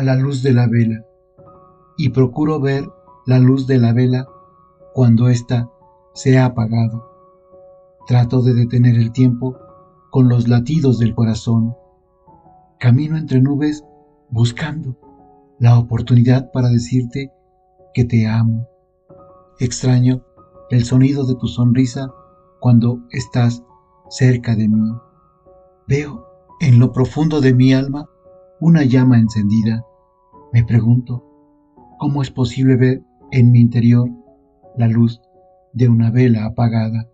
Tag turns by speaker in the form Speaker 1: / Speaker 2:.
Speaker 1: a la luz de la vela y procuro ver la luz de la vela cuando ésta se ha apagado. Trato de detener el tiempo con los latidos del corazón. Camino entre nubes buscando la oportunidad para decirte que te amo. Extraño el sonido de tu sonrisa cuando estás cerca de mí. Veo en lo profundo de mi alma una llama encendida. Me pregunto, ¿cómo es posible ver en mi interior la luz de una vela apagada?